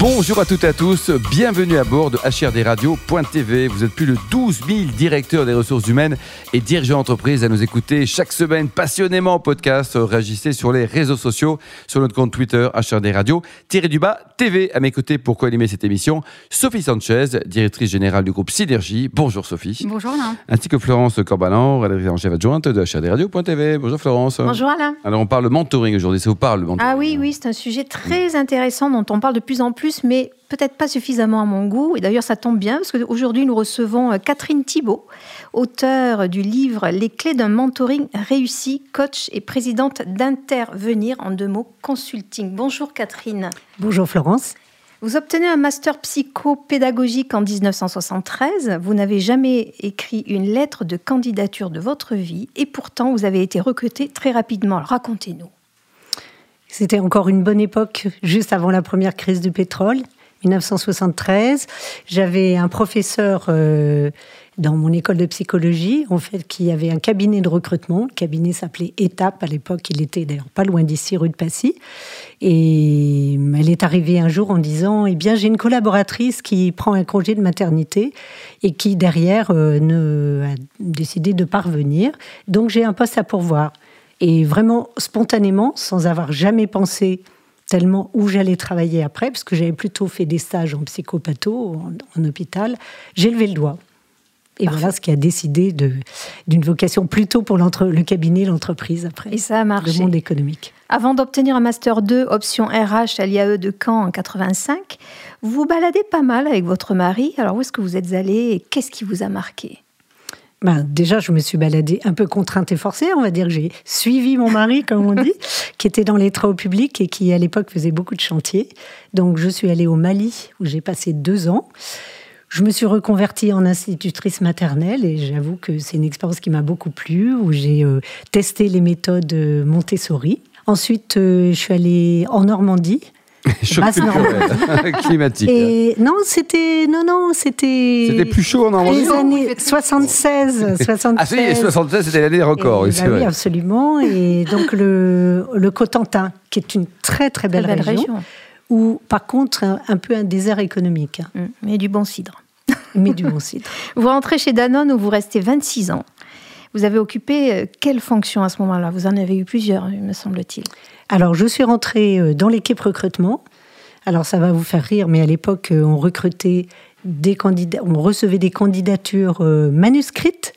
Bonjour à toutes et à tous, bienvenue à bord de HRDRadio.tv. Vous êtes plus de 12 000 directeurs des ressources humaines et dirigeants d'entreprise à nous écouter chaque semaine passionnément en podcast. Réagissez sur les réseaux sociaux, sur notre compte Twitter HRD du bas TV. À mes côtés pour co-animer cette émission, Sophie Sanchez, directrice générale du groupe Synergie. Bonjour Sophie. Bonjour Alain. Ainsi que Florence Corbalan, rédactrice en chef adjointe de HRDRadio.tv. Bonjour Florence. Bonjour Alain. Alors on parle mentoring aujourd'hui, ça vous parle le mentoring? Ah oui, oui, c'est un sujet très intéressant dont on parle de plus en plus mais peut-être pas suffisamment à mon goût. Et d'ailleurs, ça tombe bien, parce qu'aujourd'hui, nous recevons euh, Catherine Thibault, auteure du livre Les clés d'un mentoring réussi, coach et présidente d'Intervenir, en deux mots, consulting. Bonjour Catherine. Bonjour Florence. Vous obtenez un master psychopédagogique en 1973. Vous n'avez jamais écrit une lettre de candidature de votre vie et pourtant vous avez été recrutée très rapidement. Racontez-nous. C'était encore une bonne époque, juste avant la première crise du pétrole, 1973. J'avais un professeur euh, dans mon école de psychologie, en fait, qui avait un cabinet de recrutement. Le cabinet s'appelait Étape. À l'époque, il était d'ailleurs pas loin d'ici, rue de Passy. Et elle est arrivée un jour en disant Eh bien, j'ai une collaboratrice qui prend un congé de maternité et qui, derrière, euh, ne, a décidé de parvenir. Donc, j'ai un poste à pourvoir. Et vraiment spontanément, sans avoir jamais pensé tellement où j'allais travailler après, parce que j'avais plutôt fait des stages en psychopatho, en, hôpital, j'ai levé le doigt. Et voilà ce qui a décidé d'une vocation plutôt pour le cabinet, l'entreprise après. Et ça a marché. Le monde économique. Avant d'obtenir un Master 2, option RH à l'IAE de Caen en 85, vous vous baladez pas mal avec votre mari. Alors où est-ce que vous êtes allé et qu'est-ce qui vous a marqué? Ben, déjà, je me suis baladée un peu contrainte et forcée. On va dire que j'ai suivi mon mari, comme on dit, qui était dans les travaux publics et qui, à l'époque, faisait beaucoup de chantiers. Donc, je suis allée au Mali, où j'ai passé deux ans. Je me suis reconvertie en institutrice maternelle et j'avoue que c'est une expérience qui m'a beaucoup plu, où j'ai euh, testé les méthodes euh, Montessori. Ensuite, euh, je suis allée en Normandie climatique. Et non, c'était non non, c'était C'était plus chaud en Normandie. Les années 76, 76. Ah si, 76 c'était l'année record bah oui, absolument et donc le le Cotentin qui est une très très belle, région, où par contre un, peu un désert économique. Mmh, mais du bon cidre. Mais du bon cidre. vous rentrez chez Danone où vous restez 26 ans. Vous avez occupé euh, quelle fonction à ce moment-là? Vous en avez eu plusieurs, me semble-t-il. Alors, je suis rentrée euh, dans l'équipe recrutement. Alors, ça va vous faire rire, mais à l'époque, euh, on recrutait des candidats, on recevait des candidatures manuscrites,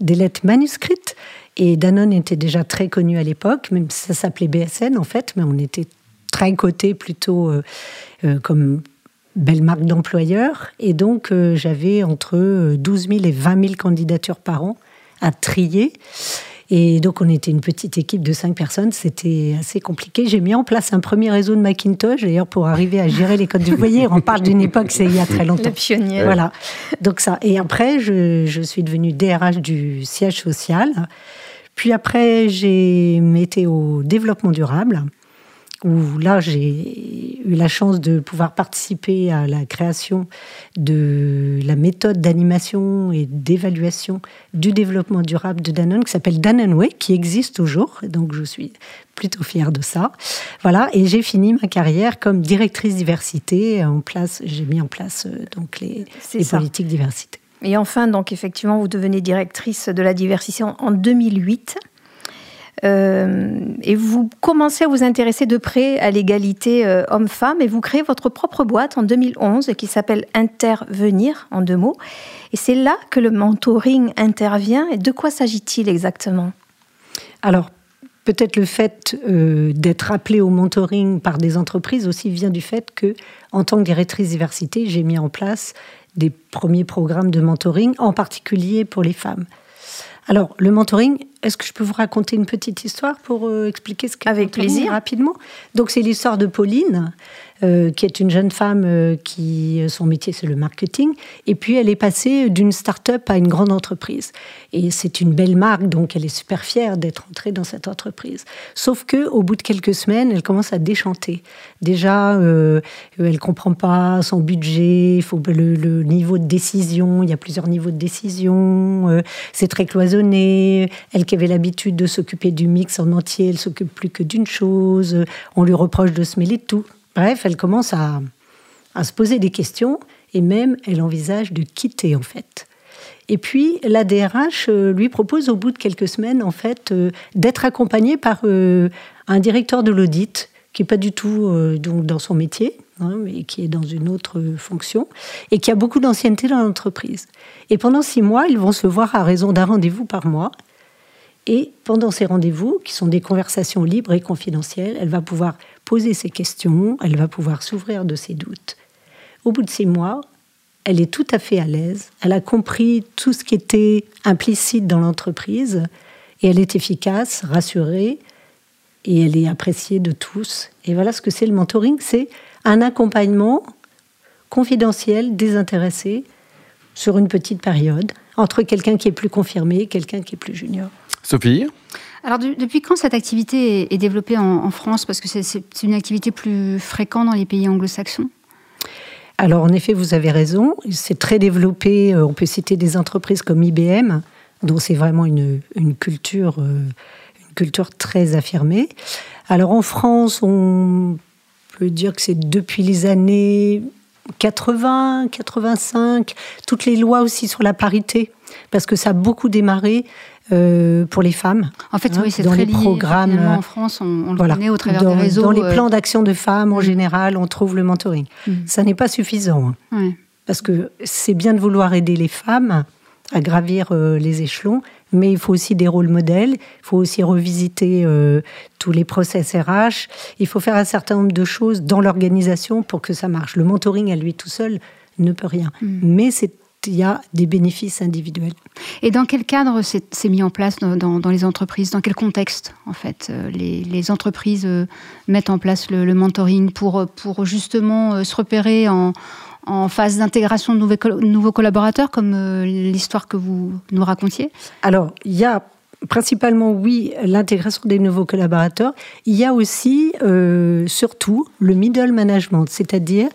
des lettres manuscrites. Et Danone était déjà très connu à l'époque, même si ça s'appelait BSN en fait, mais on était très coté plutôt comme belle marque d'employeur. Et donc, j'avais entre 12 000 et 20 000 candidatures par an à trier. Et donc, on était une petite équipe de cinq personnes. C'était assez compliqué. J'ai mis en place un premier réseau de Macintosh, d'ailleurs, pour arriver à gérer les codes. Vous voyez, on parle d'une époque, c'est il y a très longtemps. Le pionnier. Voilà. Donc, ça. Et après, je, je suis devenue DRH du siège social. Puis après, j'ai été au développement durable où là j'ai eu la chance de pouvoir participer à la création de la méthode d'animation et d'évaluation du développement durable de Danone qui s'appelle Danone qui existe toujours. Donc je suis plutôt fière de ça. Voilà, et j'ai fini ma carrière comme directrice diversité. En place, j'ai mis en place euh, donc les, les politiques diversité. Et enfin, donc effectivement, vous devenez directrice de la diversité en 2008. Euh, et vous commencez à vous intéresser de près à l'égalité euh, homme-femme et vous créez votre propre boîte en 2011 qui s'appelle Intervenir en deux mots. Et c'est là que le mentoring intervient. Et de quoi s'agit-il exactement? Alors, peut-être le fait euh, d'être appelé au mentoring par des entreprises aussi vient du fait que, en tant que directrice diversité, j'ai mis en place des premiers programmes de mentoring, en particulier pour les femmes. Alors, le mentoring, est-ce que je peux vous raconter une petite histoire pour euh, expliquer ce qu'est Avec plaisir. rapidement? Donc c'est l'histoire de Pauline, euh, qui est une jeune femme euh, qui son métier c'est le marketing, et puis elle est passée d'une start-up à une grande entreprise. Et c'est une belle marque, donc elle est super fière d'être entrée dans cette entreprise. Sauf que au bout de quelques semaines, elle commence à déchanter. Déjà, euh, elle comprend pas son budget, il faut le, le niveau de décision, il y a plusieurs niveaux de décision, c'est très cloisonné. Elle avait l'habitude de s'occuper du mix en entier, elle s'occupe plus que d'une chose. On lui reproche de se mêler de tout. Bref, elle commence à, se poser des questions et même elle envisage de quitter en fait. Et puis la DRH euh, lui propose au bout de quelques semaines en fait euh, d'être accompagnée par euh, un directeur de l'audit qui est pas du tout donc dans son métier, hein, mais qui est dans une autre fonction et qui a beaucoup d'ancienneté dans l'entreprise. Et pendant six mois, ils vont se voir à raison d'un rendez-vous par mois. Et pendant ces rendez-vous, qui sont des conversations libres et confidentielles, elle va pouvoir poser ses questions, elle va pouvoir s'ouvrir de ses doutes. Au bout de six mois, elle est tout à fait à l'aise, elle a compris tout ce qui était implicite dans l'entreprise, et elle est efficace, rassurée, et elle est appréciée de tous. Et voilà ce que c'est le mentoring, c'est un accompagnement confidentiel, désintéressé, sur une petite période, entre quelqu'un qui est plus confirmé et quelqu'un qui est plus junior. Sophie Alors, du- depuis quand cette activité est, développée en, en France? Parce que c'est- une activité plus fréquente dans les pays anglo-saxons. Alors en effet, vous avez raison, c'est très développé, euh, on peut citer des entreprises comme IBM, dont c'est vraiment une, une culture, euh, une culture très affirmée. Alors en France, on peut dire que c'est depuis les années 80, 85, toutes les lois aussi sur la parité, parce que ça a beaucoup démarré euh, pour les femmes. En fait, Hein, oui, c'est dans très les lié. programmes, en France, on, on le Voilà. connaît au travers dans, des réseaux. dans les euh, plans d'action de femmes, en Mm. général, on trouve le mentoring. Mm. Ça n'est pas suffisant. hein. Parce que c'est bien de vouloir aider les femmes à gravir euh, les échelons, mais il faut aussi des rôles modèles, il faut aussi revisiter euh, tous les process RH, il faut faire un certain nombre de choses dans l'organisation pour que ça marche. Le mentoring à lui tout seul ne peut rien, Mm. mais c'est il y a des bénéfices individuels. Et dans quel cadre c'est mis en place dans, dans- dans les entreprises? Dans quel contexte, en fait, euh, les, les entreprises euh, mettent en place le, le mentoring pour, pour justement se repérer en, en phase d'intégration de nouveaux, col- nouveaux collaborateurs, comme euh, l'histoire que vous nous racontiez? Alors, il y a principalement, oui, l'intégration des nouveaux collaborateurs. Il y a aussi, euh, surtout, le middle management, c'est-à-dire,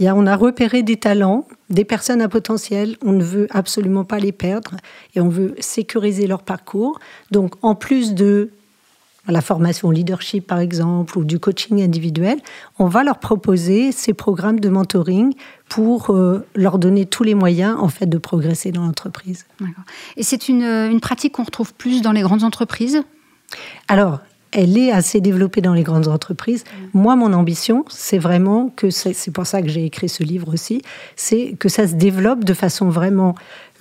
on a repéré des talents, des personnes à potentiel, on ne veut absolument pas les perdre et on veut sécuriser leur parcours. Donc, en plus de la formation leadership, par exemple, ou du coaching individuel, on va leur proposer ces programmes de mentoring pour euh, leur donner tous les moyens, en fait, de progresser dans l'entreprise. Et c'est une, euh, une pratique qu'on retrouve plus dans les grandes entreprises? Alors, elle est assez développée dans les grandes entreprises. Moi, mon ambition, c'est vraiment que c'est c'est pour ça que j'ai écrit ce livre aussi, c'est que ça se développe de façon vraiment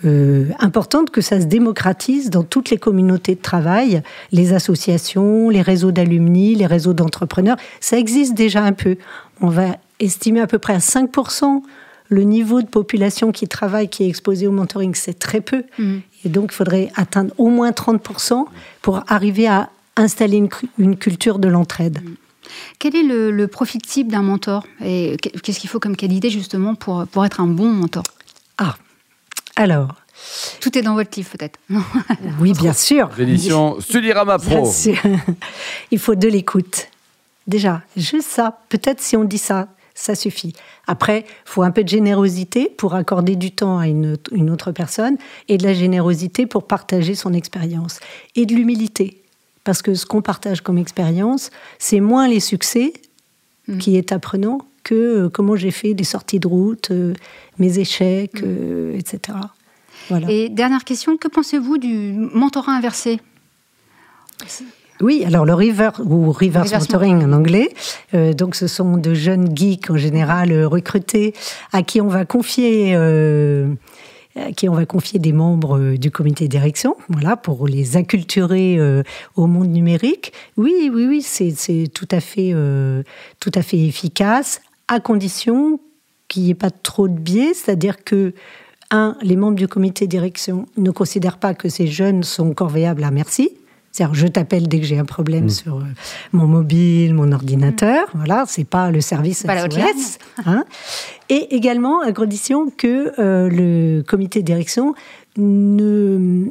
euh, importante, que ça se démocratise dans toutes les communautés de travail, les associations, les réseaux d'alumni, les réseaux d'entrepreneurs. Ça existe déjà un peu. On va estimer à peu près à 5% le niveau de population qui travaille, qui est exposé au mentoring, c'est très peu. Mhm. Et donc, il faudrait atteindre au moins 30% pour arriver à installer une, cu- une culture de l'entraide. Quel est le, le profil type d'un mentor Et qu- qu'est-ce qu'il faut comme qualité justement pour, pour être un bon mentor? Ah, alors, Tout est dans votre livre peut-être. oui, bien sûr. L'édition Bien Pro. sûr. Il faut de l'écoute. Déjà, juste ça. Peut-être si on dit ça, ça suffit. Après, il faut un peu de générosité pour accorder du temps à une, une autre personne et de la générosité pour partager son expérience. Et de l'humilité. Parce que ce qu'on partage comme expérience, c'est moins les succès Mm. qui est apprenant que euh, comment j'ai fait des sorties de route, euh, mes échecs, euh, etc. Voilà. Et dernière question, que pensez-vous du mentorat inversé? Oui, alors le river ou reverse Reverse mentoring en anglais, euh, donc ce sont de jeunes geeks en général recrutés à qui on va confier euh, à qui on va confier des membres du comité de direction, voilà, pour les acculturer euh, au monde numérique. Oui, oui, oui, c'est tout à fait tout à fait efficace, à condition qu'il n'y ait pas trop de biais, c'est-à-dire que un, les membres du comité direction ne considèrent pas que ces jeunes sont corvéables à merci, C'est-à-dire, je t'appelle dès que j'ai un problème Mm. sur euh, mon mobile, mon ordinateur. Voilà, c'est pas le service Pas la SOS, hein. Et également, à condition que euh, le comité de direction ne,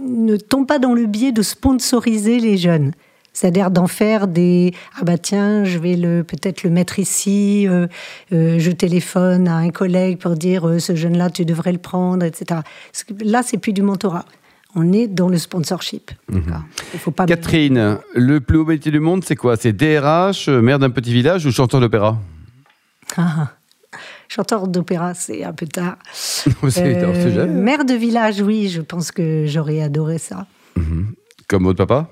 ne tombe pas dans le biais de sponsoriser les jeunes. C'est-à-dire d'en faire des ah bah tiens je vais le peut-être le mettre ici euh, euh, je téléphone à un collègue pour dire euh, ce jeune là tu devrais le prendre etc là c'est plus du mentorat. On est dans le sponsorship. Il faut pas Catherine, le plus haut métier du monde, c'est quoi? C'est DRH, maire d'un petit village ou chanteur d'opéra? Ah, chanteur d'opéra c'est un peu tard. Mère de village oui je pense que j'aurais adoré ça. Comme votre papa?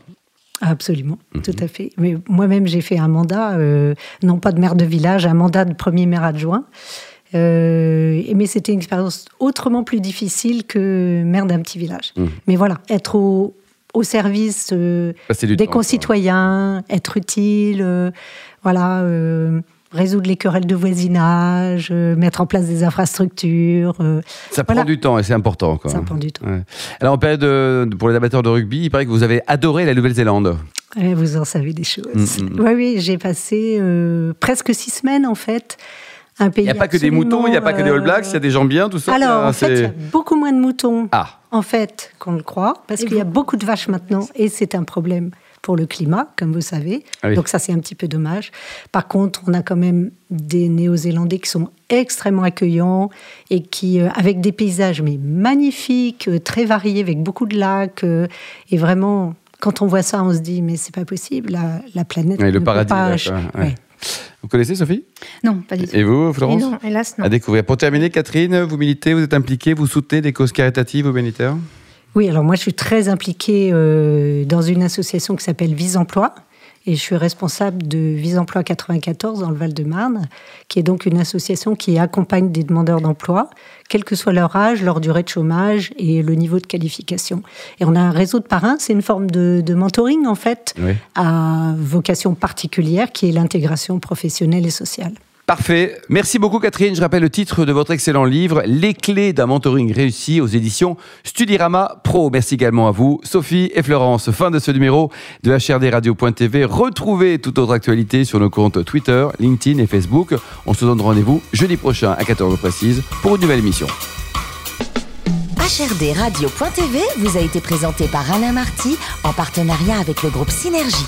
Absolument, tout à fait. Mais moi-même, j'ai fait un mandat, euh, non pas de maire de village, un mandat de premier maire adjoint. Euh, mais c'était une expérience autrement plus difficile que maire d'un petit village. Mais voilà, être au, au service euh, des temps, quoi. concitoyens, être utile, voilà, résoudre les querelles de voisinage, euh, mettre en place des infrastructures. euh, Ça Voilà. prend du temps et c'est important. Quoi. Ça prend du temps. Ouais. Alors, en période de- pour les amateurs de rugby, il paraît que vous avez adoré la Nouvelle-Zélande. Ouais, vous en savez des choses. Mm, mm, mm. Oui, oui, j'ai passé euh, presque six semaines en fait. Un pays Il n'y a pas que des moutons, il n'y a pas que des All Blacks, il y a des gens bien, tout ça? Alors, Ah, en fait, il y a beaucoup moins de moutons Ah, en fait qu'on le croit, parce qu'il y a beaucoup de vaches maintenant, et c'est un problème pour le climat, comme vous savez. Ah oui. Donc ça, c'est un petit peu dommage. Par contre, on a quand même des Néo-Zélandais qui sont extrêmement accueillants et qui, euh, avec des paysages mais magnifiques, euh, très variés, avec beaucoup de lacs, euh, et vraiment, quand on voit ça, on se dit mais c'est pas possible, la, la planète. Ouais, le paradis, pas- là, quoi, ouais. Ouais. vous connaissez Sophie? Non, pas du tout. Et vous, Et Florence non, hélas, non. À découvrir. Pour terminer, Catherine, vous militez, vous êtes impliquée, vous soutenez des causes caritatives ou humanitaires? Oui, alors moi je suis très impliquée euh, dans une association qui s'appelle Vise Emploi et je suis responsable de Vise Emploi 94 dans le Val-de-Marne, qui est donc une association qui accompagne des demandeurs d'emploi, quel que soit leur âge, leur durée de chômage et le niveau de qualification. Et on a un réseau de parrains, c'est une forme de, de mentoring en fait, Oui. à vocation particulière qui est l'intégration professionnelle et sociale. Parfait. Merci beaucoup, Catherine. Je rappelle le titre de votre excellent livre, Les clés d'un mentoring réussi aux éditions Studirama Pro. Merci également à vous, Sophie et Florence. Fin de ce numéro de HRDRadio.tv. Retrouvez toute autre actualité sur nos comptes Twitter, LinkedIn et Facebook. On se donne rendez-vous jeudi prochain à 14h précise pour une nouvelle émission. HRD Radio.tv vous a été présenté par Alain Marty en partenariat avec le groupe Synergie.